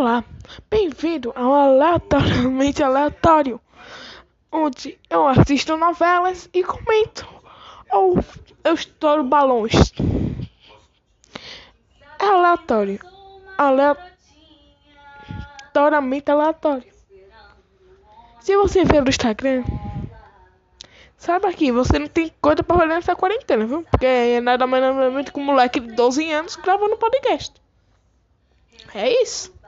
Olá, bem-vindo ao Aleatoriamente Aleatório, onde eu assisto novelas e comento, ou eu estouro balões. É aleatório, aleatoriamente aleatório. Se você vê no Instagram, saiba que você não tem coisa pra fazer nessa quarentena, viu? Porque é nada mais nada menos que um moleque de 12 anos gravando podcast. É isso.